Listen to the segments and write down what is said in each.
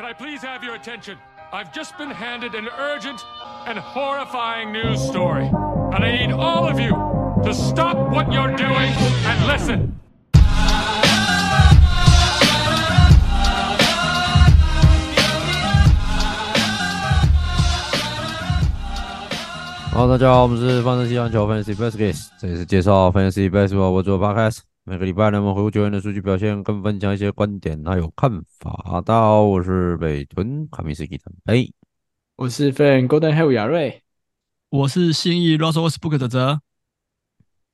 can I please have your attention? I've just been handed an urgent and horrifying news story, and I need all of you to stop what you're doing and listen. Hello，大家好，我们是范特西篮球 Fantasy Baskets，这里是介绍 Fantasy Basketball 我做 Podcast。 每个礼拜，我们回顾球员的数据表现，跟分享一些观点还有看法。大家好，我是北屯卡米斯基坦贝，我是飞人 Golden Hill 亚瑞，我是信义 Russell Westbrook 的泽，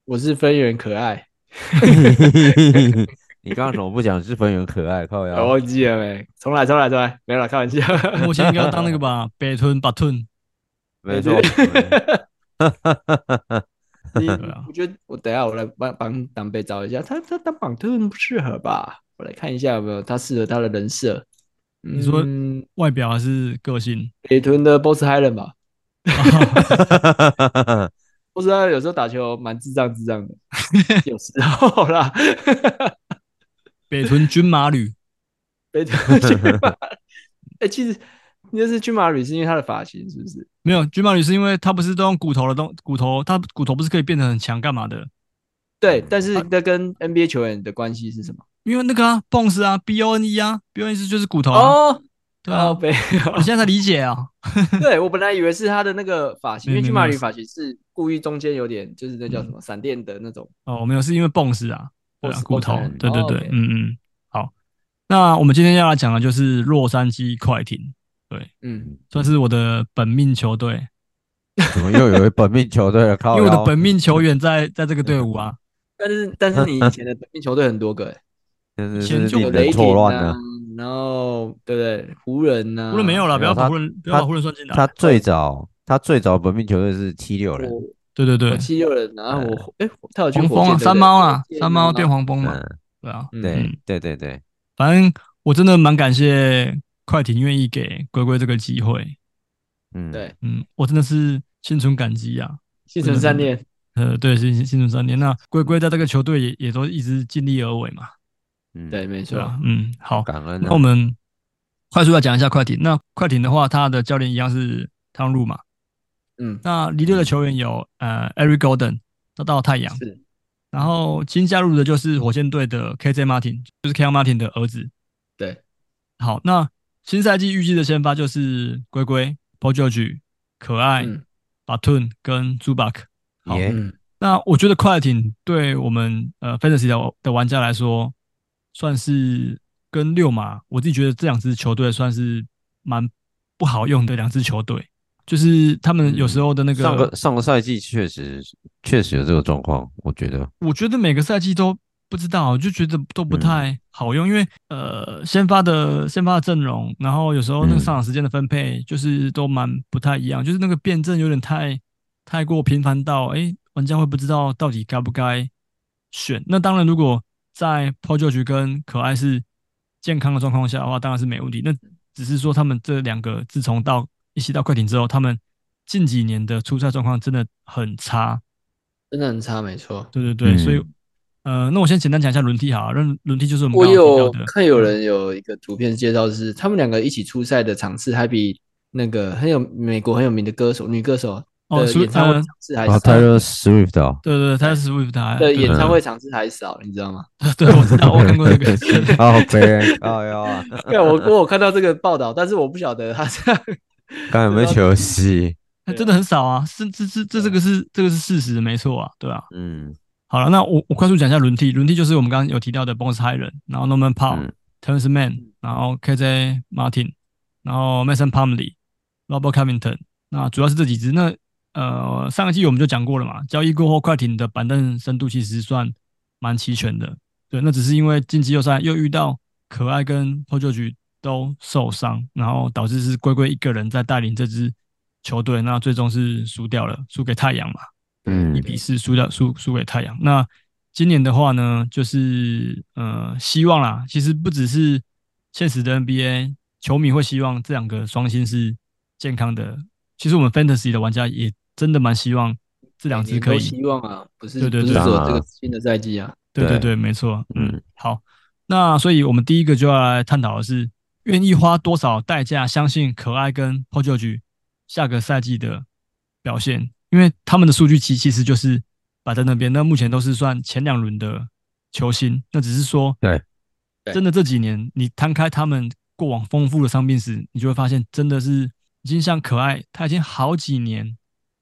我是飞人可爱。你刚刚怎么不讲是飞人可爱？靠呀，我忘记了没？重来，重来，重来，没有了，开玩笑。目前应该要当那个吧，北屯巴屯，没错。你我觉得我等下我来帮帮党贝找一下，他他当榜特不适合吧？我来看一下有没有他适合他的人设。你说外表还是个性？北屯的 Boss Hyland 吧。Boss Hyland 有时候打球蛮智障智障的，有时候啦。北屯军马旅，北屯军马。哎、欸，其实。那是军马旅，是因为他的发型是不是？没有，军马旅是因为它不是都用骨头的东骨头，它骨头不是可以变得很强干嘛的？对，但是那跟 NBA 球员的关系是什么？因为那个啊，Bones 啊，B O N E 啊，B O N E 就是骨头、啊、哦。对啊，我现在才理解啊。对，我本来以为是他的那个发型，因为军马旅发型是故意中间有点，就是那叫什么闪电的那种。哦，没有，是因为 Bones 啊，对啊，骨头。对对对，嗯嗯。好，那我们今天要来讲的就是洛杉矶快艇。对，嗯，算是我的本命球队。怎么又有一本命球队了？靠，因为我的本命球员在在这个队伍啊。但是但是你以前的本命球队很多个哎，以前就有雷霆啊，然后对不对？湖人呐，湖人没有了，不要把湖人不要把湖人算进来。他最早他最早本命球队是七六人，对对对，七六人。然后我哎，他有黄蜂啊，山猫啊，山猫变黄蜂嘛，对啊，对对对对，反正我真的蛮感谢。快艇愿意给龟龟这个机会，嗯，对，嗯，我真的是心存感激啊，心存善念，呃，对，心心存善念。那龟龟在这个球队也也都一直尽力而为嘛，嗯，对，没错，嗯，好，感恩。那我们快速来讲一下快艇。那快艇的话，他的教练一样是汤路嘛，嗯，那离队的球员有呃，Eric Gordon 他到太阳，是，然后新加入的就是火箭队的 KJ Martin，就是 Kenyon Martin 的儿子，对，好，那。新赛季预计的先发就是龟龟、George、可爱、Batum、嗯、跟 Zubac。好，嗯、那我觉得快艇对我们呃 Fantasy 的的玩家来说，算是跟六马，我自己觉得这两支球队算是蛮不好用的两支球队，就是他们有时候的那个、嗯、上个上个赛季确实确实有这个状况，我觉得，我觉得每个赛季都。不知道，就觉得都不太好用，嗯、因为呃，先发的先发的阵容，然后有时候那个上场时间的分配，就是都蛮不太一样，嗯、就是那个辩证有点太太过频繁到，哎、欸，玩家会不知道到底该不该选。那当然，如果在 Paul George 跟可爱是健康的状况下的话，当然是没问题。那只是说他们这两个自从到一起到快艇之后，他们近几年的出赛状况真的很差，真的很差，没错。对对对，嗯、所以。呃，那我先简单讲一下轮替哈，轮轮替就是我们刚刚我有看有人有一个图片介绍是他们两个一起出赛的场次还比那个很有美国很有名的歌手女歌手的演唱会场次还少。Taylor Swift 对对，Taylor Swift 的演唱会场次还少，你知道吗？对，我知道，我看过这个。好悲，好呀。对，我我有看到这个报道，但是我不晓得他这样。刚有没有 球戏？真的很少啊，是这这这这个是这个是事实，没错啊，对啊，嗯。好了，那我我快速讲一下轮替。轮替就是我们刚刚有提到的 Bones Hyland，然后 Norman Powell、嗯、Terance Mann，然后 KJ Martin，然后 Mason Plumlee、Robert Covington。那主要是这几支。那呃，上个季我们就讲过了嘛，交易过后，快艇的板凳深度其实算蛮齐全的。对，那只是因为进季后赛又遇到可爱跟 Paul George 都受伤，然后导致是龟龟一个人在带领这支球队，那最终是输掉了，输给太阳嘛，嗯，一比四输掉，输输给太阳。那今年的话呢，就是呃，希望啦，其实不只是现实的 NBA 球迷会希望这两个双星是健康的，其实我们 Fantasy 的玩家也真的蛮希望这两支可以，希望啊，不是对对对，不是说这个新的赛季啊，对对对，没错，嗯，好。那所以，我们第一个就要来探讨的是，愿意花多少代价相信可爱跟 Paul George 下个赛季的表现？因为他们的数据其其实就是摆在那边，那目前都是算前两轮的球星。那只是说，对，真的这几年你摊开他们过往丰富的伤病史，你就会发现，真的是已经像可爱，他已经好几年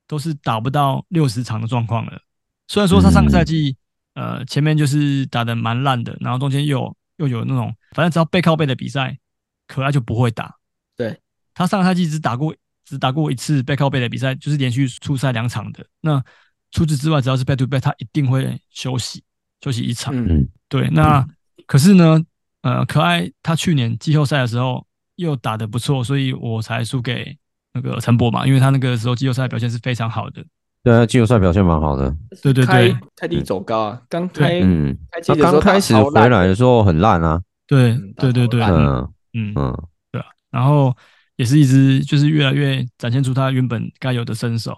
都是打不到六十场的状况了。虽然说他上个赛季。呃，前面就是打得蛮烂的，然后中间又又有那种，反正只要背靠背的比赛，可爱就不会打。对，他上个赛季只打过只打过一次背靠背的比赛，就是连续出赛两场的。那除此之外，只要是 back to back，他一定会休息休息一场。嗯，对。那可是呢，呃，可爱他去年季后赛的时候又打得不错，所以我才输给那个陈博嘛，因为他那个时候季后赛表现是非常好的。对啊，季后赛表现蛮好的。对对对，开低走高啊，刚开嗯，他刚开始回来的时候很烂啊。对对对对，嗯嗯嗯，对啊，然后也是一直就是越来越展现出他原本该有的身手，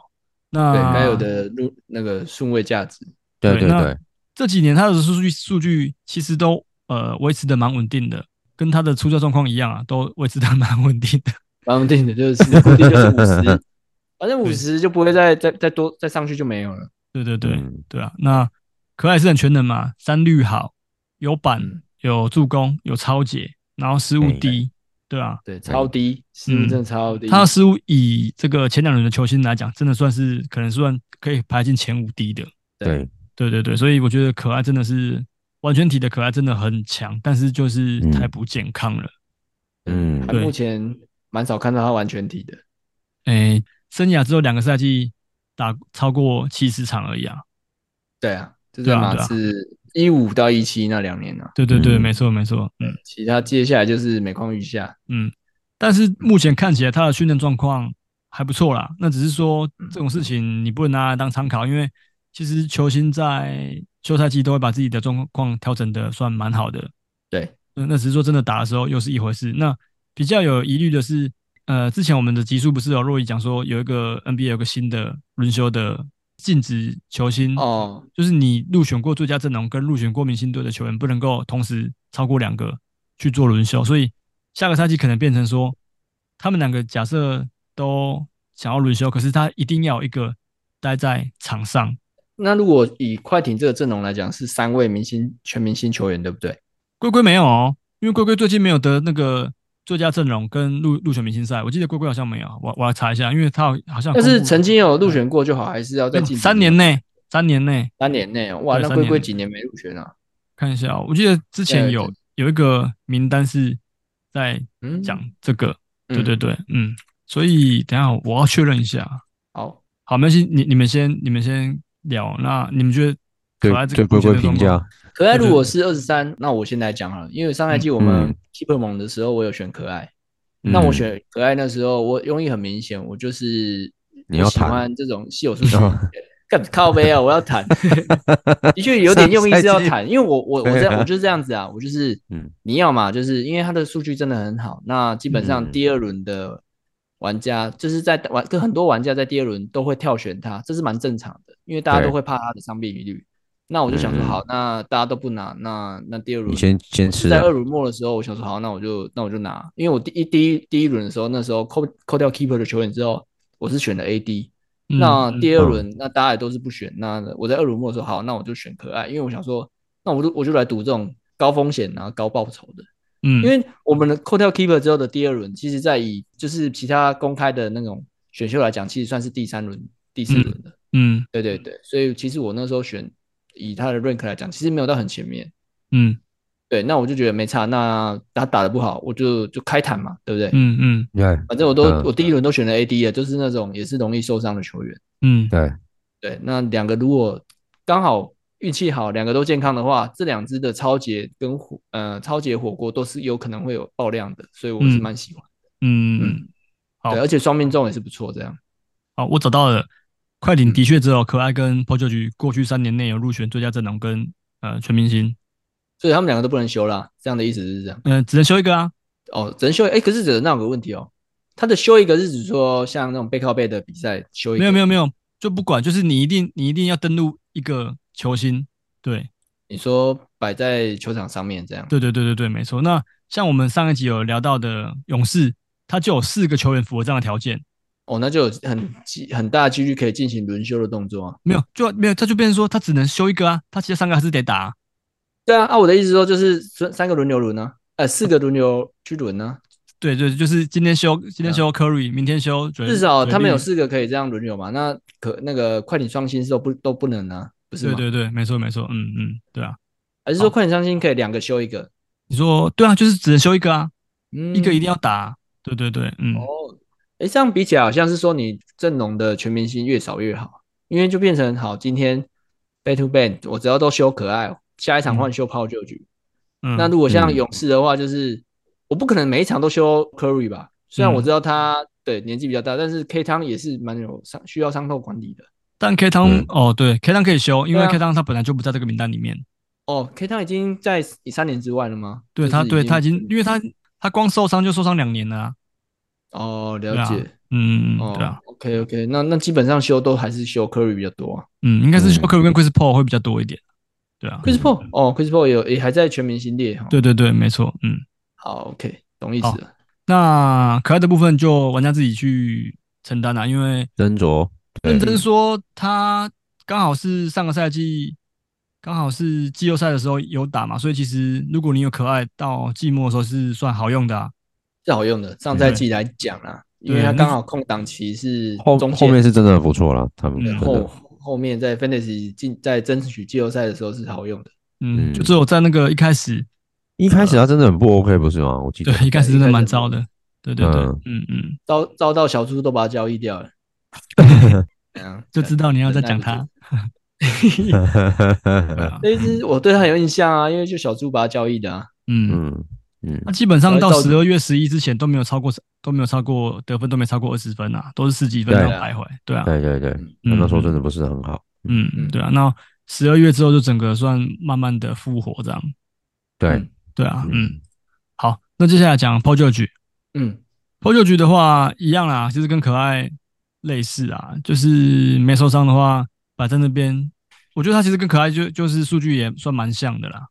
那该有的路那个顺位价值。对对对，这几年他的数据数据其实都呃维持的蛮稳定的，跟他的出赛状况一样啊，都维持的 蛮稳定的，蛮稳定的，就是固定就是五十。反正五十就不会再再再多再上去就没有了。对对对、嗯、对啊，那可爱是很全能嘛，三率好，有板、嗯、有助攻有超解，然后失误低，对啊，对超低，失误真的超低。他的失误以这个前两轮的球星来讲，真的算是可能算可以排进前五低的。对对对对，所以我觉得可爱真的是完全体的可爱真的很强，但是就是太不健康了。嗯，对，目前蛮少看到他完全体的。哎。生涯只有两个赛季打超过七十场而已啊！对啊，这对马是一五到一七那两年啊。对对对，没错没错。嗯，其他接下来就是每况愈下。嗯，但是目前看起来他的训练状况还不错啦。那只是说这种事情你不能拿来当参考，因为其实球星在休赛季都会把自己的状况调整的算蛮好的。对，那只是说真的打的时候又是一回事。那比较有疑虑的是。呃，之前我们的集数不是有若伊讲说，有一个 NBA 有个新的轮休的禁止球星哦，就是你入选过最佳阵容跟入选过明星队的球员不能够同时超过两个去做轮休，所以下个赛季可能变成说，他们两个假设都想要轮休，可是他一定要有一个待在场上。那如果以快艇这个阵容来讲，是三位明星全明星球员，对不对？龟龟没有哦，因为龟龟最近没有得那个。最佳阵容跟入入选明星赛，我记得龟龟好像没有，我我要查一下，因为他好像。但是曾经有入选过就好，还是要再进。三年内，三年内，三年内，哇，那龟龟几年没入选啊？看一下，我记得之前有有一个名单是在讲这个，对对对，嗯，所以等下我要确认一下。好，好，没关系，你你们先你们先聊，那你们觉得可爱这个龟龟评价？可爱如果是二十三，那我先来讲好了，因为上赛季我们 Keeper 猛的时候，我有选可爱。嗯、那我选可爱那时候，我用意很明显，我就是你要喜欢这种稀有数据，干靠背啊！我要谈，的确有点用意是要谈，因为我我 我这样我就是这样子啊，我就是嗯，你要嘛，就是因为他的数据真的很好，那基本上第二轮的玩家就是在玩跟很多玩家在第二轮都会跳选他，这是蛮正常的，因为大家都会怕他的伤病疑虑。那我就想说，好，那大家都不拿，那那第二轮你先先吃。在二轮末的时候，我想说，好，那我就那我就拿，因为我第一第一第一轮的时候，那时候扣扣掉 keeper 的球员之后，我是选的 AD。那第二轮，那大家也都是不选，那我在二轮末的时候，好，那我就选可爱，因为我想说，那我就我就来赌这种高风险然后高报酬的。嗯，因为我们的扣掉 keeper 之后的第二轮，其实在以就是其他公开的那种选秀来讲，其实算是第三轮、第四轮的。嗯，对对对，所以其实我那时候选。以他的 rank 来讲，其实没有到很前面。嗯，对，那我就觉得没差。那他打的不好，我就就开坦嘛，对不对？嗯嗯，对，反正我都我第一轮都选了 AD 了，就是那种也是容易受伤的球员。嗯，对对。那两个如果刚好运气好，两个都健康的话，这两支的超节跟火呃超节火锅都是有可能会有爆量的，所以我是蛮喜欢的。嗯嗯，好，对，而且双命中也是不错，这样。好，我找到了，快艇的确只有可爱跟 Paul George 过去三年内有入选最佳阵容跟呃全明星，所以他们两个都不能休啦，这样的意思是这样。嗯、呃，只能休一个啊。哦，只能休，哎、欸，可是只能那有个问题哦，他的休一个是指说像那种背靠背的比赛休一个，没有没有没有，就不管，就是你一定你一定要登录一个球星，对，你说摆在球场上面这样，对对对对对，没错。那像我们上一集有聊到的勇士，他就有四个球员符合这样的条件，哦，那就有很很大的几率可以进行轮休的动作啊。没有，就没有，他就变成说他只能休一个啊，他其他三个还是得打、啊。对啊，啊，我的意思说就是三个轮流轮呢。呃，四个轮流去轮呢？对对，就是今天休，今天休 Curry，明天休。至少他们有四个可以这样轮流嘛？那可那个快艇双星是都不都不能啊？不是吗？对对对，没错没错，嗯嗯，对啊。还是说快艇双星可以两个休一个？你说对啊，就是只能休一个啊，嗯一个一定要打。对对对，嗯。哦，哎，这样比起来好像是说你阵容的全明星越少越好，因为就变成好，今天 back to back，我只要都修可爱，下一场换休 Paul George。嗯、那如果像勇士的话，就是、嗯、我不可能每一场都修 Curry 吧？虽然我知道他对年纪比较大，但是 K 汤也是蛮有伤需要伤透管理的。但 K 汤、嗯、哦，对，K 汤可以修，因为 K 汤他本来就不在这个名单里面。哦，K 汤已经在三年之外了吗？对他，对他已经，因为他他光受伤就受伤两年了、啊。哦，了解。啊、嗯，对啊。OK OK，那那基本上修都还是修 Curry 比较多啊。嗯，应该是修 Curry 跟 Chris Paul 会比较多一点。对啊，Chris Paul 哦，Chris Paul 也有也还在全明星列。对对对，没错，嗯，好，OK，懂意思了。那可爱的部分就玩家自己去承担啦，因为斟酌认真说，他刚好是上个赛季刚好是季后赛的时候有打嘛，所以其实如果你有可爱到季末的时候是算好用的，啊，是好用的。上赛季来讲啊，因为他刚好空档期是后后面是真的很不错了，他们然后。后面在 Fantasy 进在争取季后赛的时候是好用的，嗯，就只有在那个一开始，一开始他真的很不 OK，不是吗？我记得。对，一开始真的蛮糟的，对对对，嗯。嗯，糟糟到小猪都把他交易掉了，就知道你要再讲他，那一支我对他很有印象啊，因为就小猪把他交易的啊，嗯。嗯，那基本上到十二月十一之前都没有超过，都没有超过得分，都没超过二十分啊，都是十几分那种徘徊。对啊，对对对，那时候真的不是很好。嗯嗯，对啊，那十二月之后就整个算慢慢的复活这样。对对啊，嗯，好，那接下来讲 George。嗯 George 的话一样啦，其实跟可爱类似啊，就是没受伤的话摆在那边，我觉得他其实跟可爱就就是数据也算蛮像的啦。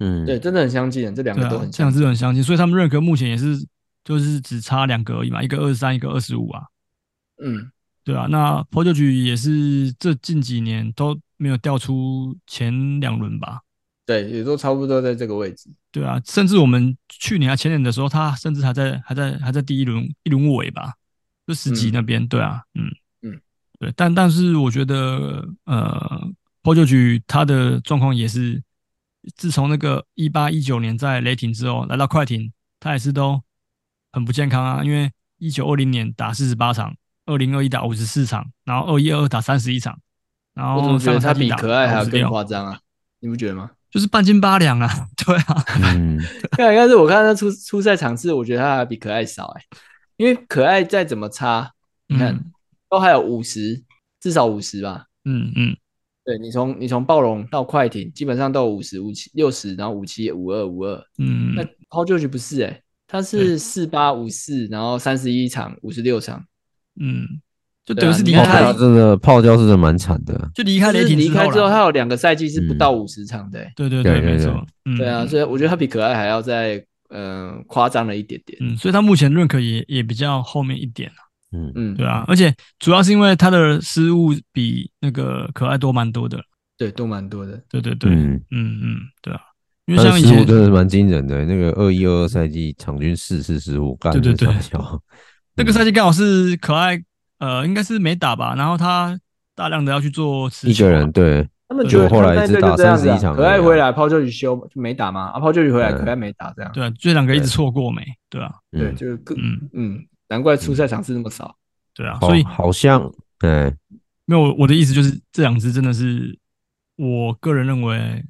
嗯，对，真的很相近，这两个都很像，这两支很相近，所以他们认可目前也是就是只差两个而已嘛，一个二十三，一个二十五啊。嗯，对啊，那 Paul George 也是这近几年都没有掉出前两轮吧？对，也都差不多在这个位置。对啊，甚至我们去年还前年的时候，他甚至还在还在还在第一轮一轮尾吧，就十几那边。嗯、对啊，嗯嗯，对，但但是我觉得呃，Paul George 他的状况也是。自从那个一八一九年在雷霆之后，来到快艇，他也是都很不健康啊。因为一九二零年打四十八场，二零二一打五十四场，然后二一二二打三十一场，然后我觉得他比可爱还要更夸张啊！你不觉得吗？就是半斤八两啊！对啊，嗯，看，但是我看他出出赛场次，我觉得他还比可爱少哎、欸，因为可爱再怎么差，你看、嗯、都还有五十，至少五十吧。嗯嗯。对，你从你从暴龙到快艇，基本上都有五十五七六十，然后五七五二五二。嗯，那 Paul George 不是哎、欸，他是四八五四，然后三十一场五十六场。嗯，就等于是离开他真的泡椒是真的蛮惨的。就离开雷霆离开之后，他有两个赛季是不到五十场的、欸。对对对，没错。对啊，所以我觉得他比可爱还要再嗯夸张了一点点。嗯，所以他目前认可也也比较后面一点啊。嗯。嗯，对啊，而且主要是因为他的失误比那个可爱多蛮多的，对，多蛮多的，对对对，嗯。嗯嗯，对啊，因为像以前真的是蛮惊人的，那个二一二二赛季场均四次失误，干，对对对，那个赛季刚好是可爱，呃，应该是没打吧，然后他大量的要去做一个人，对，他们觉得后来只打三十一场，可爱回来，Paul George 休就没打嘛，啊，Paul George 回来，可爱没打，这样，对啊，这两个一直错过没，对啊，对，就是更，嗯。嗯。难怪出赛场次那么少，嗯、对啊，所以好像对，没有我的意思就是这两支真的是我个人认为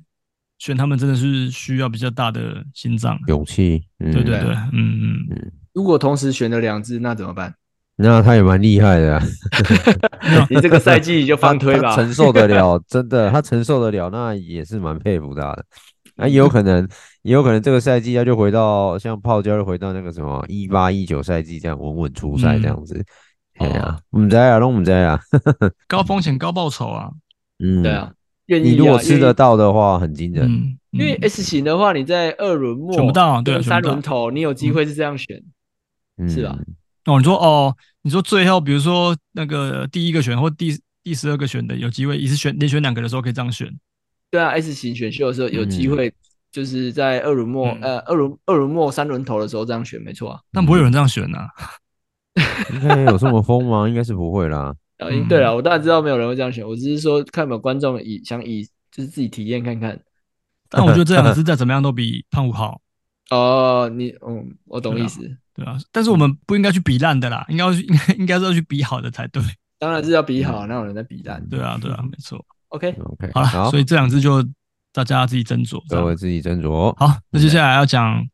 选他们真的是需要比较大的心脏、勇气。嗯、对对对，嗯嗯嗯。如果同时选了两支，那怎么办？那他也蛮厉害的、啊，你这个赛季就翻推吧，承受得了，真的，他承受得了，那也是蛮佩服他的。那、啊、也有可能，也有可能这个赛季他就回到像泡椒，就回到那个什么一八一九赛季这样稳稳出赛这样子。对啊，我们在啊，都我们在啊，高风险高报酬啊。嗯，对啊，你如果吃得到的话，很惊人。嗯，因为 S 型的话，你在二轮末选不到，对，三轮头你有机会是这样选，是吧？哦，你说哦，你说最后比如说那个第一个选或第第十二个选的有机会，一次选连选两个的时候可以这样选。对啊，S 型选秀的时候有机会，就是在二轮末呃二轮二轮末三轮头的时候这样选，没错啊。但不会有人这样选呐？应该有这么疯吗？应该是不会啦。啊，对啊，我当然知道没有人会这样选，我只是说看有没有观众以想以就是自己体验看看。但我觉得这两支再怎么样都比胖虎好。哦，你嗯，我懂意思。对啊，但是我们不应该去比烂的啦，应该应该 应该是要去比好的才对。当然是要比好，那有人在比烂？对啊，对啊，没错。OK OK，好了，所以这两支就大家自己斟酌，各位自己斟酌。好，那接下来要讲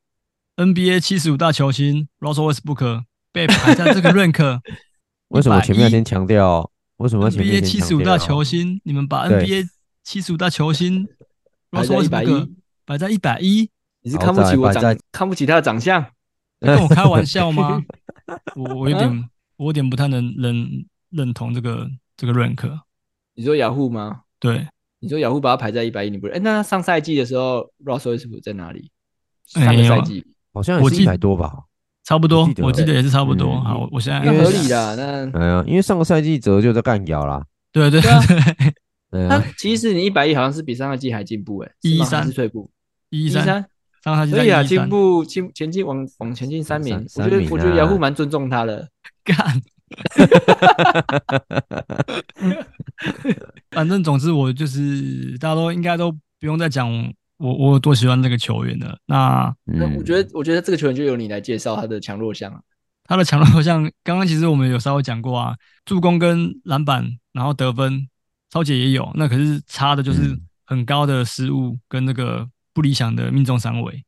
NBA 七十五大球星 Russell Westbrook 被排在这个 rank。为什么前面先强调？为什么 NBA 七十五大球星？你们把 NBA 七十五大球星 Russell Westbrook 摆在一百一？你是看不起我长，看不起他的长相？跟我开玩笑吗？我我有点，我有点不太能认认同这个这个 rank。你说雅虎吗？对，你说雅虎把它排在一百一，你不是？哎，那上赛季的时候，Russell Westbrook 在哪里？上个赛季好像也是一百多吧，差不多，我记得也是差不多。好，我现在合理的那，哎呀，因为上个赛季哲就在干掉啦。对对对，他其实你一百一好像是比上个季还进步哎，一三是退步，一三。所以啊，进步进前进往往前进三名，我觉得我觉得雅虎蛮尊重他的。干，反正总之我就是大家都应该都不用再讲我我有多喜欢这个球员了。那那我觉得我觉得这个球员就由你来介绍他的强弱项啊。他的强弱项刚刚其实我们有稍微讲过啊，助攻跟篮板，然后得分，超姐也有，那可是差的就是很高的失误跟那个。不理想的命中三围，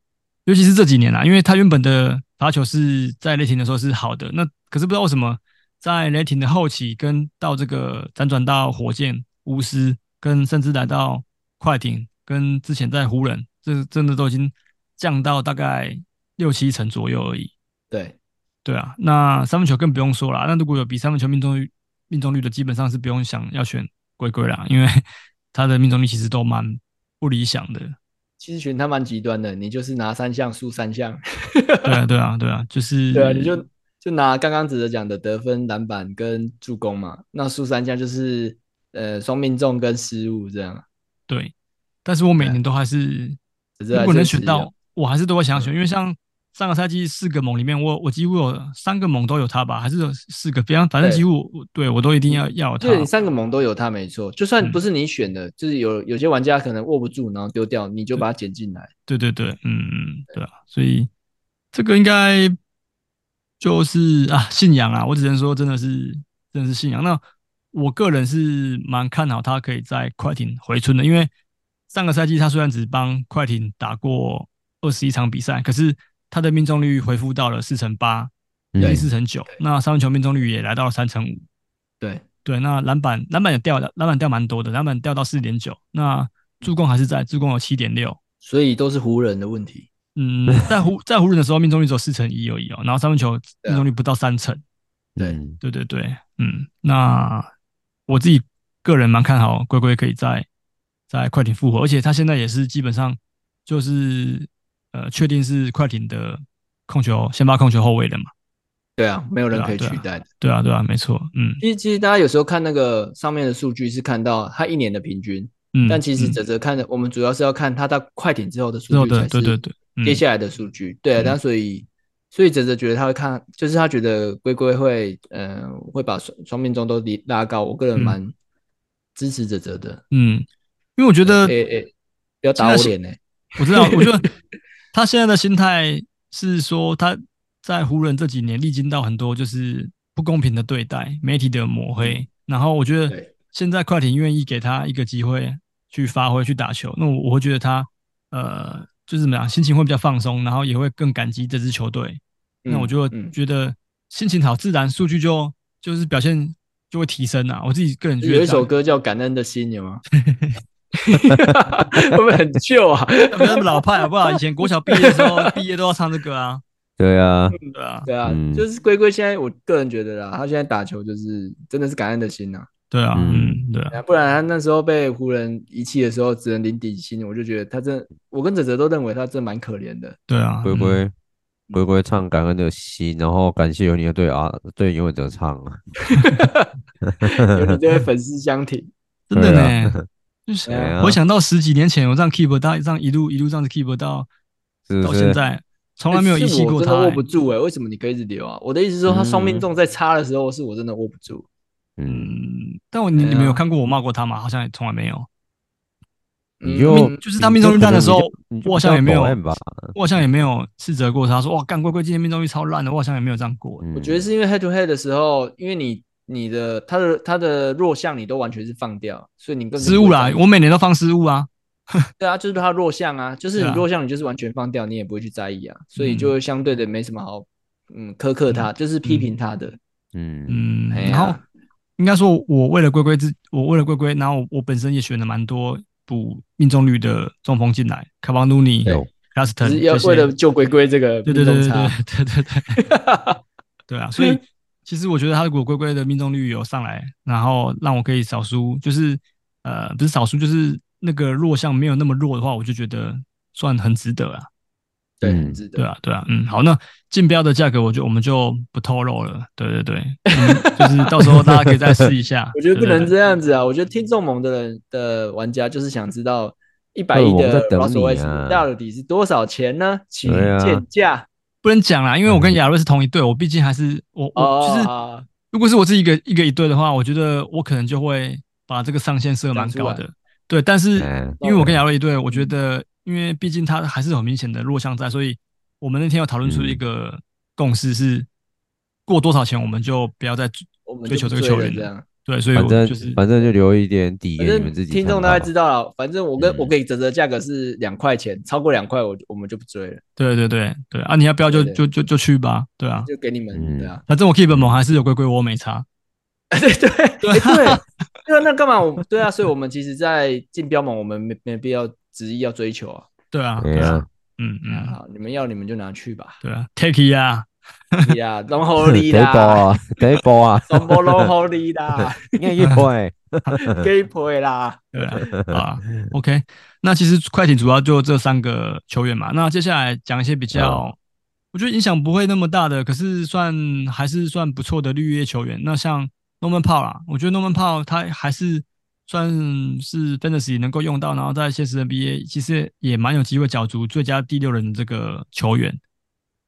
尤其是这几年啊，因为他原本的罚球是在雷霆的时候是好的，那可是不知道为什么在雷霆的后期跟到这个辗转到火箭、巫师，跟甚至来到快艇，跟之前在湖人，这真的都已经降到大概六七成左右而已。对，对啊，那三分球更不用说了，那如果有比三分球命中率命中率的，基本上是不用想要选龟龟啦，因为他的命中率其实都蛮不理想的。其实选他蛮极端的，你就是拿三项输三项。对啊，对啊，对啊，就是对啊，你就就拿刚刚只是讲的得分、篮板跟助攻嘛，那输三项就是呃双命中跟失误这样。对，但是我每年都还是，如果能选到，我还是都会想选，因为像。上个赛季四个猛里面，我我几乎有三个猛都有他吧，还是有四个，反正反正几乎对，对我都一定要要他。对，三个猛都有他没错，就算不是你选的，嗯、就是有有些玩家可能握不住，然后丢掉，你就把它捡进来。对对对，嗯嗯，对啊，所以这个应该就是啊信仰啊，我只能说真的是真的是信仰。那我个人是蛮看好他可以在快艇回春的，因为上个赛季他虽然只帮快艇打过二十一场比赛，可是。他的命中率恢复到了四成八，对，四成九。那三分球命中率也来到了三成五。对对，那篮板篮板也掉了，篮板掉蛮多的，篮板掉到四点九。那助攻还是在，助攻有七点六。所以都是湖人的问题。嗯，在湖在湖人的时候，命中率只有四成一而已哦。然后三分球命中率不到三成。对对对对，嗯，那我自己个人蛮看好龟龟可以在在快艇复活，而且他现在也是基本上就是。呃，确定是快艇的控球先发控球后卫的嘛？对啊，没有人可以取代的。对啊，对啊，没错。嗯，其实其实大家有时候看那个上面的数据是看到他一年的平均，嗯，但其实泽泽看的，我们主要是要看他到快艇之后的数据才是。对对对，接下来的数据。对啊，但所以所以泽泽觉得他会看，就是他觉得龟龟会，嗯，会把双双命中都拉高。我个人蛮支持泽泽的。嗯，因为我觉得，哎哎，不要打我脸呢。我知道，我觉得。他现在的心态是说，他在湖人这几年历经到很多就是不公平的对待、媒体的抹黑，然后我觉得现在快艇愿意给他一个机会去发挥去打球，那我我会觉得他呃就是怎么样，心情会比较放松，然后也会更感激这支球队。嗯、那我就觉得心情好，自然数据就就是表现就会提升啊。我自己个人觉得有一首歌叫《感恩的心》，有吗？会不会很旧啊？没那么老派好不好？以前国小毕业的时候，毕业都要唱这歌啊。对啊，对啊，对啊，嗯、就是龟龟现在，我个人觉得啦，他现在打球就是真的是感恩的心呐。对啊，嗯，对啊，不然他那时候被湖人遗弃的时候，只能领底薪，我就觉得他真，我跟哲哲都认为他真蛮可怜的。对啊，龟龟龟龟唱感恩的心，然后感谢有你的队啊，对永远的唱啊，有你这位粉丝相挺，真的呢。就是 我想到十几年前，我这样 keep 到这样一路一路这样子 keep 到到现在。从来没有遗弃过他，握不住哎！为什么你可以一直留啊？我的意思是说，他双命中在差的时候，是我真的握不住。嗯，但我你你没有看过我骂过他吗？好像也从来没有。你就就是他命中率烂的时候，我好像也没有，我好像也没有斥责过他，说哇，干龟龟今天命中率超烂的，我好像也没有这样过。我觉得是因为 head to head 的时候，因为你你的他的他的弱项你都完全是放掉，所以你更失误啦。我每年都放失误啊。对啊，就是他弱项啊，就是你弱项，你就是完全放掉，你也不会去在意啊，所以就相对的没什么好，嗯，苛刻他，就是批评他的，嗯嗯。然后应该说我为了龟龟之我为了龟龟然后我本身也选了蛮多补命中率的中锋进来卡哇努尼有 justin 要为了救龟龟这个命中对对对对对对对。对 啊所以其实我觉得他如果龟龟的命中率有上来然后让我可以少输就是呃不是少输就是那个弱项没有那么弱的话我就觉得算很值得啊。对，很值得。对啊，对啊，嗯，好，那竞标的价格，我就我们就不透露了。对对对，嗯、就是 到时候大家可以再试一下。我觉得不能这样子啊！我觉得听众盟的人的玩家就是想知道一百亿的 Russell Westbrook 到底是多少钱呢？请见价。不能讲啦，因为我跟亚瑞是同一队，我毕竟还是我我就是，如果是我自己一个一个一队的话，我觉得我可能就会把这个上限设蛮高的。对，但是因为我跟亚瑞一队，我觉得，因为毕竟它还是有明显的弱项在，所以我们那天要讨论出一个共识，是过多少钱我们就不要再追求这个球员了。对，所以我就是反正就留一点底给你们自己。听众大概知道了，反正我跟我给哲哲价格是两块钱，超过两块我我们就不追了。对对对对啊，你要不要就就就就去吧。对啊，就给你们。对啊，反正我 keep 猛还是有龟龟，我没差。对对对对。那那干嘛？我对啊，所以我们其实，在竞标盟，我们没没必要执意要追求啊。对啊，对啊，嗯嗯，好，你们要你们就拿去吧。对啊，take it 呀，呀，龙好利啦，给波啊，龙波龙好利啦，给一倍，给一倍 啦。对啊，啊，OK，那其实快艇主要就这三个球员嘛。那接下来讲一些比较，我觉得影响不会那么大的，可是算还是算不错的绿叶球员。那像。Norman Powell 啦，我觉得 Norman Powell 他还是算是 Fantasy 能够用到，然后在现实 NBA 其实也蛮有机会角逐最佳第六人这个球员。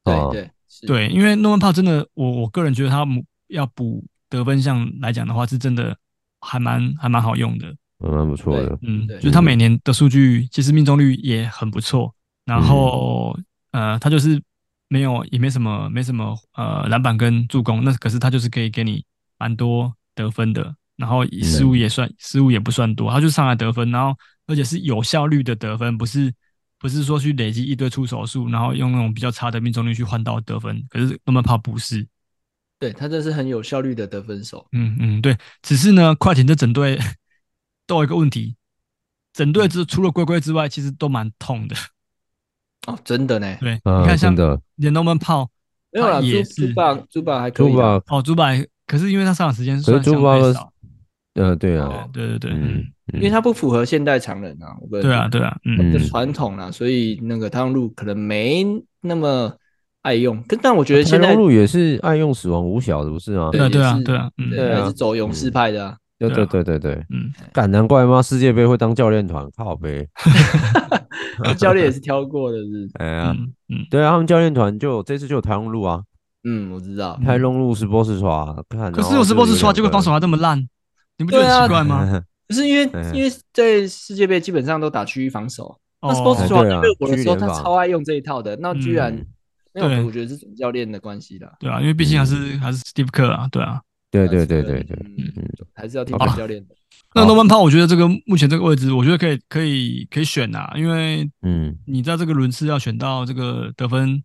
对对对，因为 Norman Powell 真的，我我个人觉得他要补得分项来讲的话，是真的还蛮还蛮好用的，蛮不错的。嗯，就是他每年的数据其实命中率也很不错，然后、嗯、呃，他就是没有也没什么没什么呃篮板跟助攻，那可是他就是可以给你。蛮多得分的，然后失误也算失误也不算多，他就上来得分，然后而且是有效率的得分，不是不是说去累积一堆出手数，然后用那种比较差的命中率去换到得分，可是那么怕不是，对他这是很有效率的得分手，嗯嗯对，只是呢，快艇这整队 都有一个问题，整队之除了龟龟之外，其实都蛮痛的，哦，真的呢，对，你看像连 Norman Powell 没有啦，也是，朱巴朱巴还可以，哦，朱巴。可是因为他上场时间算相对少，呃，对啊，对对对，嗯，因为它不符合现代常人啊，我对啊对啊，嗯，的传统啊，所以那个汤路可能没那么爱用，但但我觉得现在汤路也是爱用死亡五小的，不是吗？对啊对啊对啊，对，还是走勇士派的啊，对对对对对，嗯，干难怪吗？世界杯会当教练团靠呗，教练也是挑过的，是，哎呀，嗯，对啊，他们教练团就这次就有台湾路啊。嗯，我知道。台龙路是波士刷，看。可是有是波士刷，结果防守还这么烂，你不觉得很奇怪吗？可 是因为因为在世界杯基本上都打区域防守，那波士刷在热火的时候他超爱用这一套的，那居然没有，我觉得是总教练的关系的。对啊，因为毕竟还是还是 Steve Kerr 啊，对啊。对对对对对，嗯，还是要听本教练的。那 Norman Powell，我觉得这个目前这个位置，我觉得可以可以可以选啊，因为嗯，你在这个轮次要选到这个得分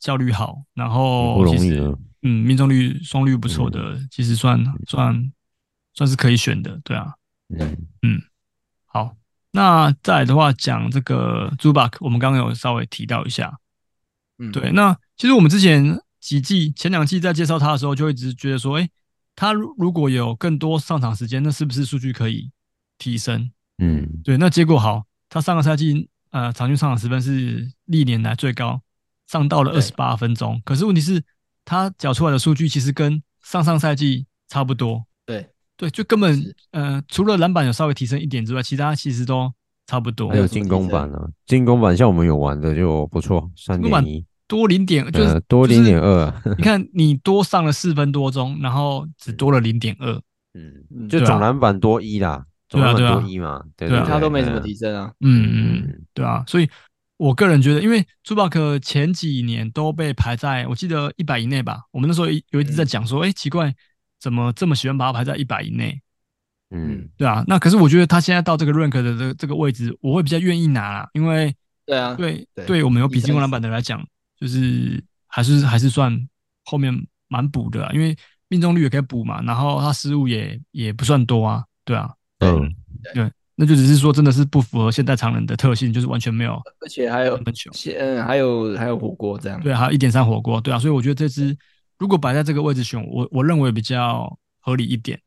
效率好，然后其实嗯，命中率双率不错的，其实算算算是可以选的，对啊，嗯嗯，好，那再来的话讲这个 Zubac，我们刚刚有稍微提到一下，嗯，对，那其实我们之前几季前两季在介绍他的时候，就一直觉得说，哎。他如如果有更多上场时间，那是不是数据可以提升？嗯，对。那结果好，他上个赛季呃，场均上场时分是历年来最高，上到了二十八分钟。可是问题是，他缴出来的数据其实跟上上赛季差不多。对对，就根本呃，除了篮板有稍微提升一点之外，其他其实都差不多。还有进攻板呢、啊，进攻板像我们有玩的就不错，三点一。多零点就是、呃、多零点二，你。看你多上了四分多钟，然后只多了零点二，嗯，就总篮板多一啦，总篮板多一嘛，对对，他都没什么提升啊，嗯嗯，对啊，所以我个人觉得，因为朱巴克前几年都被排在我记得一百以内吧，我们那时候有一直在讲说，哎、嗯欸，奇怪，怎么这么喜欢把它排在一百以内？嗯，对啊，那可是我觉得他现在到这个 rank 的这个这个位置，我会比较愿意拿啦，因为对啊，对对，我们有比进攻篮板的来讲。就是还是还是算后面蛮补的，因为命中率也可以补嘛，然后他失误也也不算多啊，对啊，嗯，对，那就只是说真的是不符合现代常人的特性，就是完全没有，而且还有嗯，还有还有火锅这样，对，还有一点三火锅，对啊，所以我觉得这支如果摆在这个位置选，我我认为比较合理一点。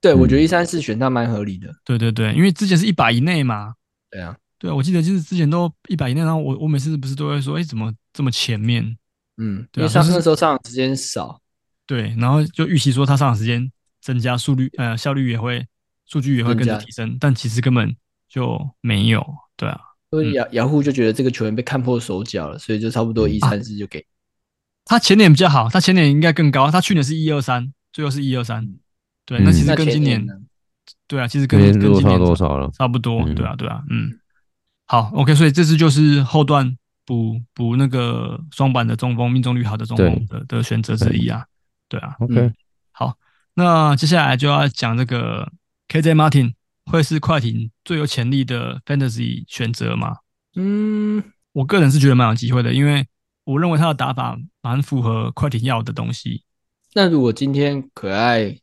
对，我觉得一三四选它蛮合理的，对对对，因为之前是一百以内嘛，对啊。对啊，我记得就是之前都一百以内，然后我我每次不是都会说，哎，怎么这么前面？嗯，对啊，上那时候上场时间少，对，然后就预期说他上场时间增加，速率呃效率也会，数据也会跟着提升，但其实根本就没有，对啊。所以雅雅虎就觉得这个球员被看破手脚了，所以就差不多一三四就给。他前年比较好，他前年应该更高，他去年是一二三，最后是一二三，对，那其实跟今年，对啊，其实跟跟今年多少了？差不多，对啊，对啊，嗯。好，OK，所以这次就是后段补补那个双板的中锋，命中率好的中锋的的选择之一啊，对啊，OK，、嗯、好，那接下来就要讲这个 KJ Martin 会是快艇最有潜力的 Fantasy 选择吗？嗯，我个人是觉得蛮有机会的，因为我认为他的打法蛮符合快艇要的东西。那如果今天可爱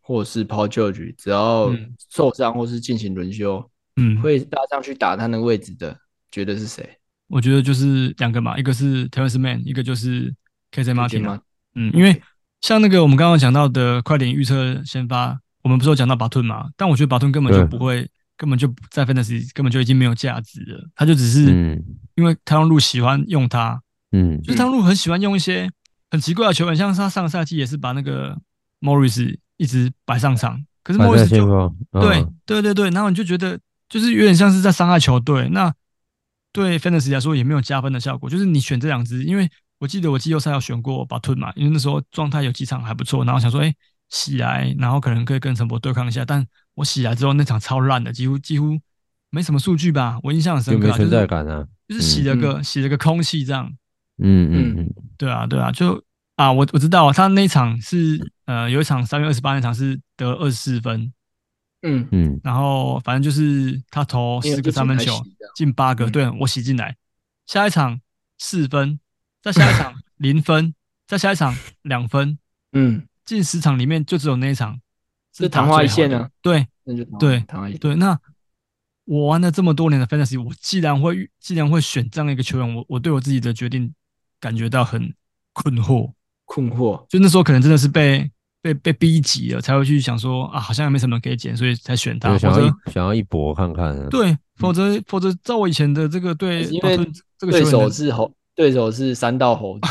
或是 Paul George 只要受伤或是进行轮休？嗯，会搭上去打他那个位置的，觉得是谁？我觉得就是两个嘛，一个是 Terance Mann，一个就是 KJ Martin。嗯，因为像那个我们刚刚讲到的快点预测先发，我们不是有讲到 Batum 嘛？但我觉得 Batum 根本就不会，根本就在 Fantasy 根本就已经没有价值了。他就只是因为汤鲁喜欢用他，嗯，就是汤鲁很喜欢用一些很奇怪的球员，像是他上个赛季也是把那个 Morris 一直摆上场，可是 Morris 就对对对对，然后你就觉得。就是有点像是在伤害球队，那对 Fantasy 来说也没有加分的效果。就是你选这两支，因为我记得我季后赛要选过 Batum 嘛，因为那时候状态有几场还不错，然后想说，哎、欸，洗来，然后可能可以跟陈博对抗一下。但我洗来之后那场超烂的，几乎几乎没什么数据吧，我印象很深刻、啊，存在感啊，就是洗了个、嗯、洗了个空气这样。嗯嗯嗯，对啊对啊，就啊我我知道他那场是呃有一场三月二十八那场是得二十四分。嗯嗯，然后反正就是他投四个三分球，进八个，对，我洗进来。下一场四分，再下一场 零分，再下一场两分。嗯，进十场里面就只有那一场是昙花一现呢。对，对昙花一，对。那我玩了这么多年的 Fantasy，我既然会既然会选这样一个球员，我我对我自己的决定感觉到很困惑，困惑。就那时候可能真的是被。被被逼急了，才会去想说啊，好像也没什么可以捡，所以才选他。想要一想要一搏看看。对，否则、嗯、否则照我以前的这个对，因为这个对手是猴，对手是三道猴子，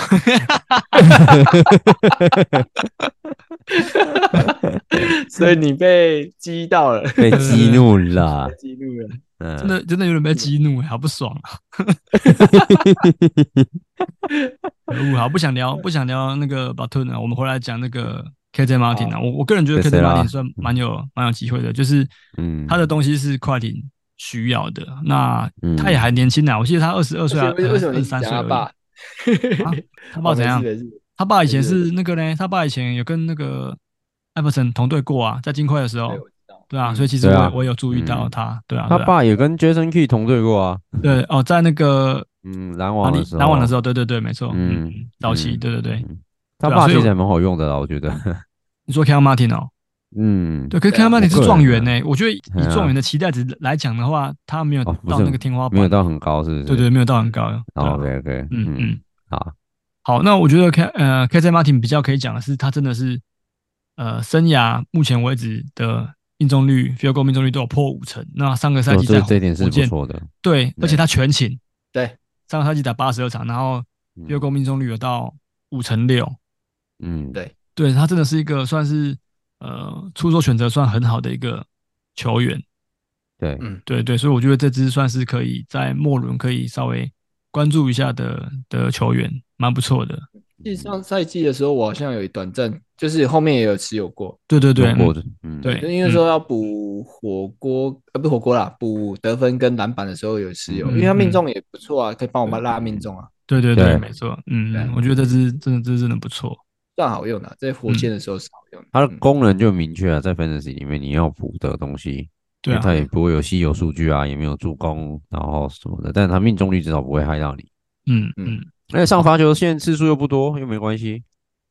所以你被激到了，被激怒了，激怒了，嗯，真的真的有点被激怒，好不爽啊！可恶，好不想聊，不想聊那个 Batum 啊，我们回来讲那个。KJ Martin 啊，我我个人觉得 KJ Martin 算蛮有蛮有机会的，就是嗯，他的东西是快艇需要的。那他也还年轻啊，我记得他二十二岁啊，二十三岁。他爸，他爸怎样？他爸以前是那个呢，他爸以前有跟那个艾弗森同队过啊，在金块的时候，对啊，嗯、所以其实我我有注意到他，对啊，他爸也跟 Jason Kidd 同队过啊，对哦，在那个嗯篮网的时候，篮网的时候，对对对，没错，嗯，早期，对对对，他爸其实还蛮好用的啦，我觉得。你说 Keldon Martin 哦，嗯，对，可是 Keldon Martin 是状元呢，我觉得 以状元的期待值来讲的话，他没有到那个天花板，没有到很高，是不是？对对，没有到很高。好，OK OK，嗯嗯，好。好，那我觉得 K 呃 KJ Martin 比较可以讲的是，他真的是呃生涯目前为止的命中率、field goal 命中率都有破五成。那上个赛季在火箭，这一点是不错的。对，而且他全勤。对，上个赛季打八十二场，然后 field goal 命中率有到五成六。嗯，对，对他真的是一个算是呃出手选择算很好的一个球员。对，嗯，对对，所以我觉得这支算是可以在末轮可以稍微关注一下的的球员。蛮不错的。其实上赛季的时候，我好像有一短暂，就是后面也有持有过。对对对，嗯，对，就因为说要补火锅，嗯、呃，不火锅啦，补得分跟篮板的时候有持有，嗯、因为他命中也不错啊，可以帮我们拉命中啊。对对对，对没错，嗯，对我觉得这支真的这真的不错，算好用的，在火箭的时候是好用的。它的功能就明确啊，在 Fantasy 里面你要补的东西，对啊，它也不会有稀有数据啊，也没有助攻，然后什么的，但是它命中率至少不会害到你。嗯嗯。而且上罚球线次数又不多，又没关系。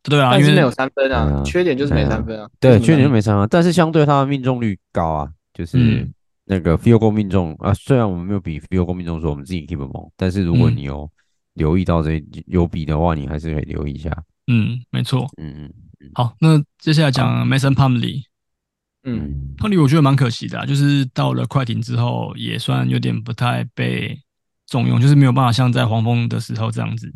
对啊，但是没有三分啊，缺点就是没三分啊。对，缺点就没三分，但是相对他的命中率高啊，就是那个 field goal 命中啊。虽然我们没有比 field goal 命中说我们自己 keep 猛，但是如果你有留意到这有比的话，你还是可以留意一下。嗯，没错。嗯嗯。好，那接下来讲 Mason Plumlee。嗯，Plumlee 我觉得蛮可惜的，就是到了快艇之后，也算有点不太被。重用就是没有办法像在黄蜂的时候这样子。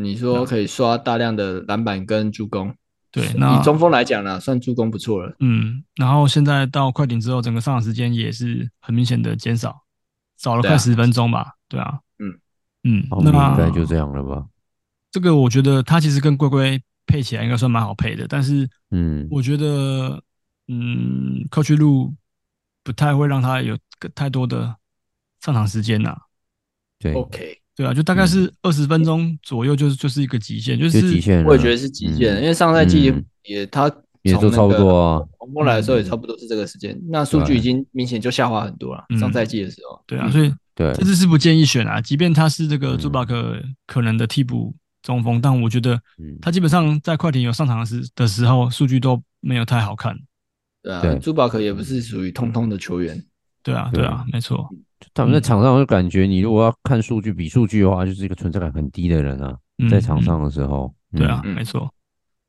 你说可以刷大量的篮板跟助攻，对，那以中锋来讲呢，算助攻不错了。嗯，然后现在到快艇之后，整个上场时间也是很明显的减少，少了快十分钟吧？对啊，嗯嗯，那应该就这样了吧？这个我觉得他其实跟龟龟配起来应该算蛮好配的，但是嗯，我觉得嗯，Coach Lue 不太会让他有太多的上场时间呐。对，OK，对啊，就大概是二十分钟左右，就是就是一个极限，就是极限。我也觉得是极限，因为上赛季也他也都差不多啊，黄蜂来的时候也差不多是这个时间，那数据已经明显就下滑很多了。上赛季的时候，对啊，所以对这次是不建议选啊，即便他是这个朱巴克可能的替补中锋，但我觉得他基本上在快艇有上场时的时候，数据都没有太好看。对啊，朱巴克也不是属于通通的球员。对啊，对啊，没错。他们在场上就感觉，你如果要看数据比数据的话，就是一个存在感很低的人啊，在场上的时候。对啊，没错。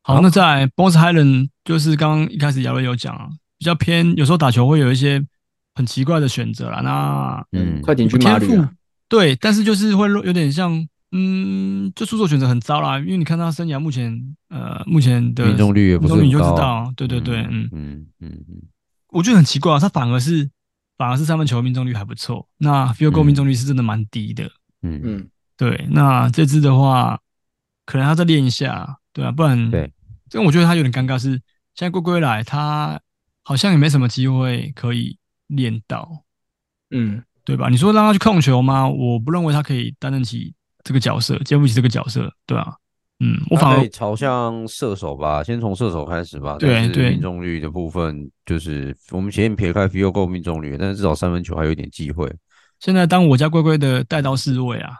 好，那在 Bones Hyland 就是刚刚一开始姚瑞有讲啊，比较偏，有时候打球会有一些很奇怪的选择啦。那嗯，快点去马里。对，但是就是会有点像，嗯，就出手选择很糟啦。因为你看他生涯目前，呃，目前的命中率也不是很高，你就知道，对对对，嗯嗯嗯嗯，我觉得很奇怪啊，他反而是。反而是三分球命中率还不错，那 field goal 命中率是真的蛮低的。嗯嗯，对，那这支的话，可能要再练一下，对啊，不然对，因为我觉得他有点尴尬，是现在龟龟来，他好像也没什么机会可以练到，嗯，对吧？你说让他去控球吗？我不认为他可以担任起这个角色，接不起这个角色，对啊。嗯，我反而朝向射手吧，先从射手开始吧。对对，命中率的部分就是我们先撇开 field goal 命中率，但是至少三分球还有一点机会。现在当我家龟龟的带刀侍卫啊，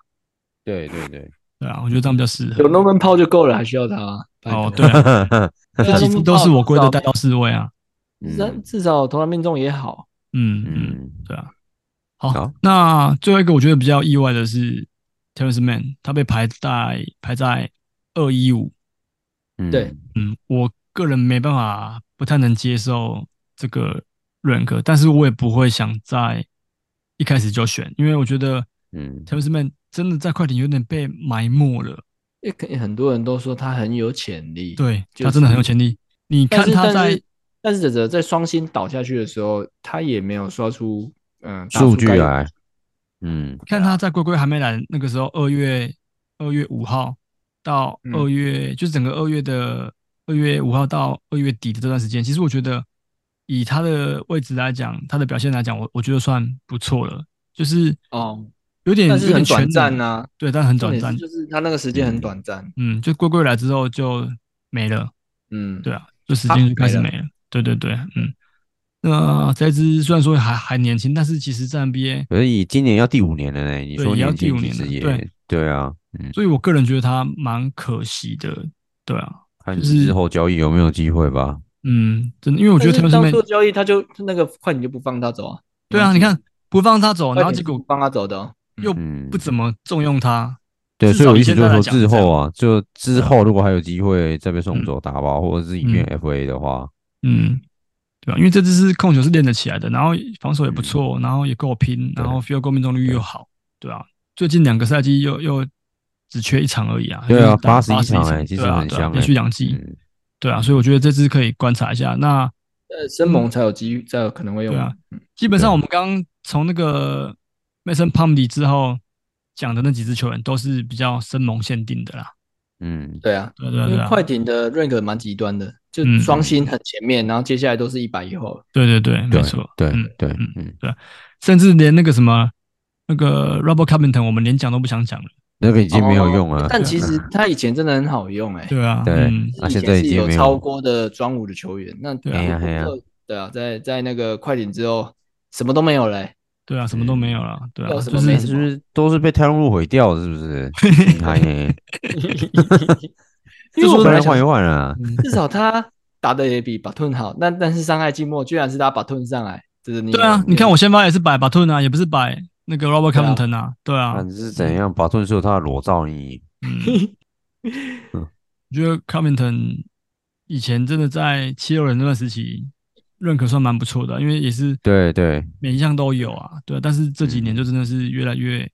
对对对对啊，我觉得这样比较适合。有 Norman Powell 就够了，还需要他？哦，对啊，这几都是我龟的带刀侍卫啊。至至少投篮命中也好。嗯嗯，对啊。好，那最后一个我觉得比较意外的是 Terence Mann，他被排在排在。二一五，对，嗯，我个人没办法，不太能接受这个 rank，但是我也不会想在一开始就选，因为我觉得，嗯，Terance Mann 真的在快艇有点被埋没了。也可很多人都说他很有潜力，对，他真的很有潜力。你看他在，但是在在双星倒下去的时候，他也没有刷出嗯数据来，嗯，看他在龟龟还没来那个时候，二月二月五号。到二月，嗯、就是整个二月的二月五号到二月底的这段时间，其实我觉得以他的位置来讲，他的表现来讲，我我觉得算不错了。就是哦，有点但是很短暂呐，对，但很短暂，就是他那个时间很短暂。嗯，就龟龟来之后就没了。嗯，对啊，就时间就开始没了。对对对，嗯。那这支虽然说还还年轻，但是其实在 NBA，可是以今年要第五年了呢。你说也要第五年了，对对啊。嗯，所以我个人觉得他蛮可惜的。对啊，看之后交易有没有机会吧。嗯，真的，因为我觉得当初交易他就那个快艇就不放他走啊。对啊，你看不放他走，然后结果放他走的，又不怎么重用他。对，所以我意思就是说，之后啊，就之后如果还有机会再被送走打包，或者是以变 FA 的话，嗯。对吧？因为这支是控球是练得起来的，然后防守也不错，然后也够拼，然后 field goal 命中率又好，对啊。最近两个赛季又又只缺一场而已啊。对啊，八十一场哎，其实很香，连续两季。对啊，所以我觉得这支可以观察一下。那呃，生猛才有机遇，才有可能会用。对啊，基本上我们刚刚从那个 Mason Plumlee 之后讲的那几支球员都是比较生猛限定的啦。嗯，对啊，对对对，快艇的 rank 蛮极端的。就双星很前面，然后接下来都是一百以后。对对对，没错。对对嗯对，甚至连那个什么那个 Robert Covington，我们连讲都不想讲了。那个已经没有用了。但其实他以前真的很好用哎。对啊，对，他现在已经有超过的专武的球员。那对啊对啊，在在那个快艇之后，什么都没有嘞。对啊，什么都没有了。对啊，就是是不是都是被太空路毁掉了？是不是？因为我本来换一换啊，至少他打的也比巴顿好。但但是伤害寂寞，居然是他巴顿上来，这是你对啊。你看我先发也是摆巴顿啊，也不是摆那个 Robert Covington 啊。对啊，你是怎样？巴顿是有他的裸照你。嗯，我觉得 Covington 以前真的在七六人那段时期认可算蛮不错的，因为也是对对每一项都有啊。对，但是这几年就真的是越来越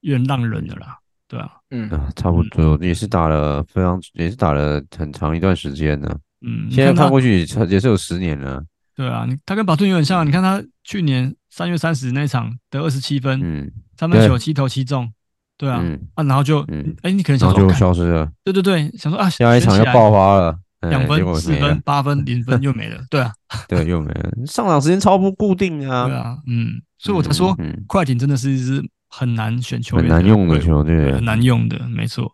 越让人的啦。对啊，嗯啊，差不多也是打了非常，也是打了很长一段时间呢。嗯，现在看过去也是有十年了。对啊，你他跟巴顿有点像，你看他去年三月三十那场得二十七分，嗯，三分球七投七中，对啊，啊，然后就，哎，你可能想说就消失了。对对对，想说啊，下一场要爆发了，两分、四分、八分、零分 又没了。对啊，对，又没了，上场时间超不固定啊。对啊，嗯，所以我才说，快艇真的是一支。很难选球员，很难用的球队，很难用的，没错。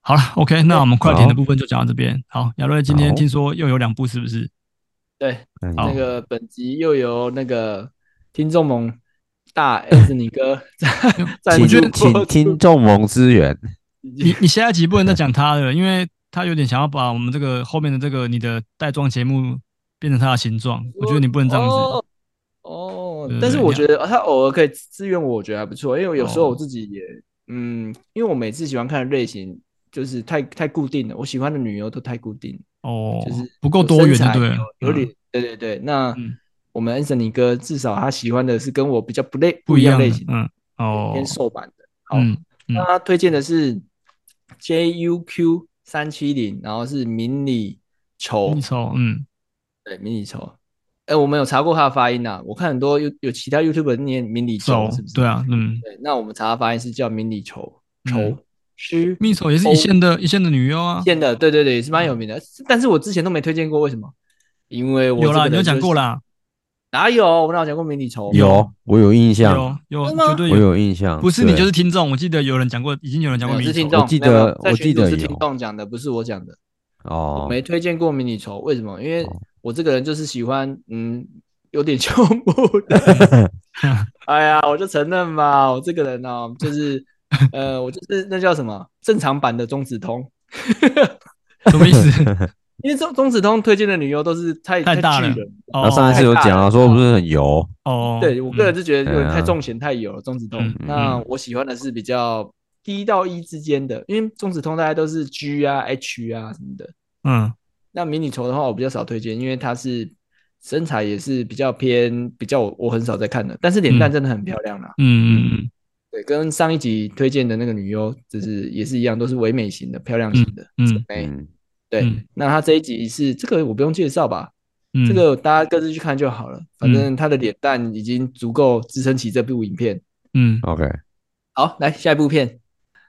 好了，OK，那我们快艇的部分就讲到这边。好，亚瑞今天听说又有两部，是不是？对，那个本集又有那个听众盟大 S 你哥在，我觉得请听众盟支援。你你下一集不能再讲他了，因为他有点想要把我们这个后面的这个你的带状节目变成他的形状，我觉得你不能这样子。哦，但是我觉得他偶尔可以支援我，我觉得还不错。因为有时候我自己也，嗯，因为我每次喜欢看的类型就是太太固定了，我喜欢的女优都太固定哦，就是不够多元，对，有点，对对对。那我们 Anthony 哥至少他喜欢的是跟我比较不类不一样类型，嗯，哦，偏瘦版的。好，那他推荐的是 JUQ 三七零，然后是迷你球，迷你球，嗯，对，迷你球。哎，我们有查过他的发音呐。我看很多有有其他 YouTube 的念迷你球，是不是？对啊，嗯。对，那我们查他发音是叫迷你球，球是迷你球也是一线的，一线的女优啊。一线的，对对对，也是蛮有名的。但是我之前都没推荐过，为什么？因为我有啦，你有讲过啦。哪有？我哪有讲过迷你球？有，我有印象。有有绝对我有印象。不是你就是听众，我记得有人讲过，已经有人讲过迷你球。我记得我记得是听众讲的，不是我讲的。哦。没推荐过迷你球，为什么？因为我这个人就是喜欢，嗯。有点胸部的，哎呀，我就承认嘛，我这个人呢、喔，就是，呃，我就是那叫什么正常版的中指通，什么意思？因为中中子通推荐的女优都是太太大了，他上一次有讲了，说不是很油哦。对我个人是觉得有点太重咸太油了，中子通。那我喜欢的是比较低到一之间的，因为中子通大家都是 G 啊、H 啊什么的。嗯，那迷你球的话，我比较少推荐，因为它是。身材也是比较偏比较我我很少在看的，但是脸蛋真的很漂亮啦。嗯嗯嗯，对，跟上一集推荐的那个女优就是也是一样，都是唯美型的、漂亮型的。嗯，嗯，对。那他这一集是这个我不用介绍吧？嗯，这个大家各自去看就好了。反正他的脸蛋已经足够支撑起这部影片。嗯，OK。好，来下一部片，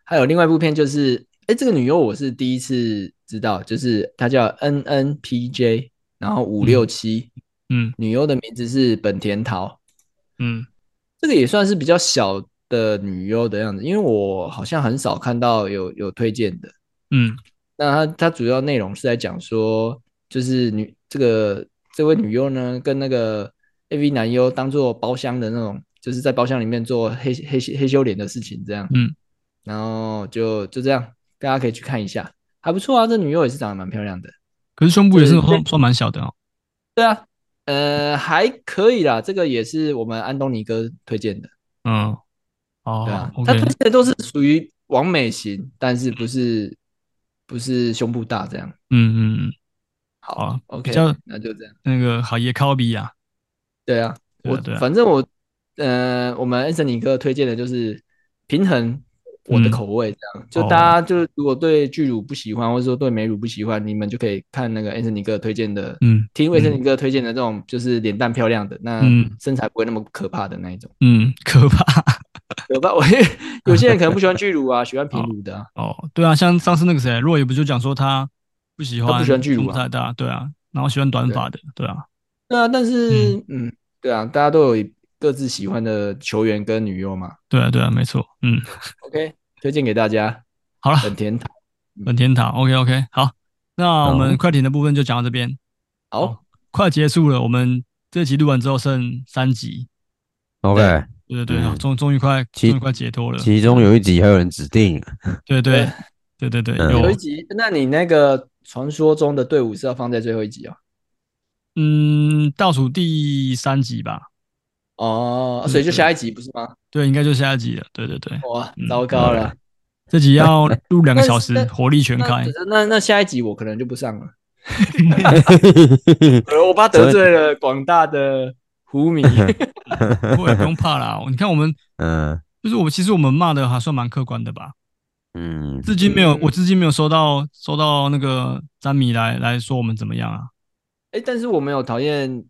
还有另外一部片就是，哎，这个女优我是第一次知道，就是她叫 NNPJ。然后五六七，嗯，女优的名字是本田桃，嗯，这个也算是比较小的女优的样子，因为我好像很少看到有有推荐的，嗯，那它它主要内容是在讲说，就是女这个这位女优呢，跟那个 AV 男优当做包厢的那种，就是在包厢里面做黑黑黑修脸的事情，这样。嗯，然后就就这样，大家可以去看一下，还不错啊。这女优也是长得蛮漂亮的，可是胸部也是算算蛮小的哦。对啊，呃，还可以啦。这个也是我们安东尼哥推荐的。嗯，哦，对啊他推荐的都是属于完美型，但是不是不是胸部大这样。嗯嗯嗯，好啊，OK，较那就这样。那个好也靠比啊。对啊，我反正我，呃，我们安森尼哥推荐的就是平衡我的口味，这样、嗯、就大家就如果对巨乳不喜欢，或者说对美乳不喜欢，你们就可以看那个安森尼哥推荐的，嗯，听安森尼哥推荐的这种就是脸蛋漂亮的，那身材不会那么可怕的那一种，嗯，可怕，可怕。我有些人可能不喜欢巨乳啊，喜欢平乳的、啊。哦。哦，对啊，像上次那个谁，若也不就讲说他不喜欢，不喜欢巨乳啊，太大，对啊，然后喜欢短发的，对，对啊，对啊，但是嗯，嗯，对啊，大家都有各自喜欢的球员跟女优嘛，对啊，对啊，没错，嗯，OK。推荐给大家，好了，本田塔，本田塔，OK OK，好，那我们快艇的部分就讲到这边，好，快结束了，我们这集录完之后剩三集，OK，对对对，终终于快，终于快解脱了，其中有一集还有人指定，对对对对对，有一集，那你那个传说中的队伍是要放在最后一集啊？嗯，倒数第三集吧。哦，所以就下一集不是吗？对，应该就下一集了。对对对，哇，糟糕了，这集要录两个小时，火力全开。那那下一集我可能就不上了，我怕得罪了广大的湖迷。不会，不用怕啦。你看我们，嗯，就是我们其实我们骂的还算蛮客观的吧？嗯，至今没有，我至今没有收到收到那个詹米来来说我们怎么样啊？哎，但是我没有讨厌。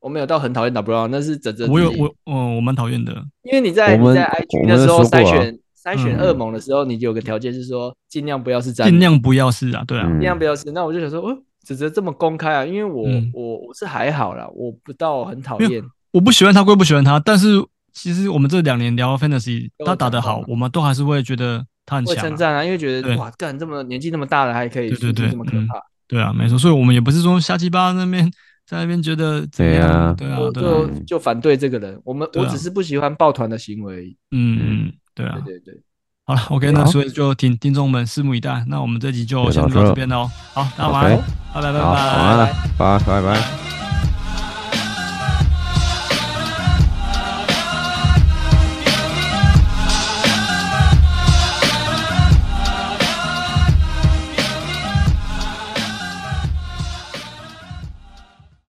我没有到很讨厌 W，那是整整。我有我，嗯，我蛮讨厌的，因为你在你在 IG 的时候筛选筛选恶魔的时候，你有个条件是说尽量不要是詹，尽量不要是啊，对啊，尽量不要是。那我就想说，哦，指责这么公开啊，因为我我我是还好啦，我不到很讨厌。我不喜欢他归不喜欢他，但是其实我们这两年聊 Fantasy，他打得好，我们都还是会觉得他很强，会称赞啊，因为觉得哇，干这么年纪那么大了还可以，对对对，这么可怕，对啊，没错，所以我们也不是说瞎鸡巴那边。在那边觉得对啊，对啊，就就反对这个人。我们我只是不喜欢抱团的行为。嗯嗯，对啊，对对对。好了，OK，那所以就听听众们拭目以待。那我们这集就先录到这边喽。好，大家晚安，拜拜拜拜，晚安，拜拜拜。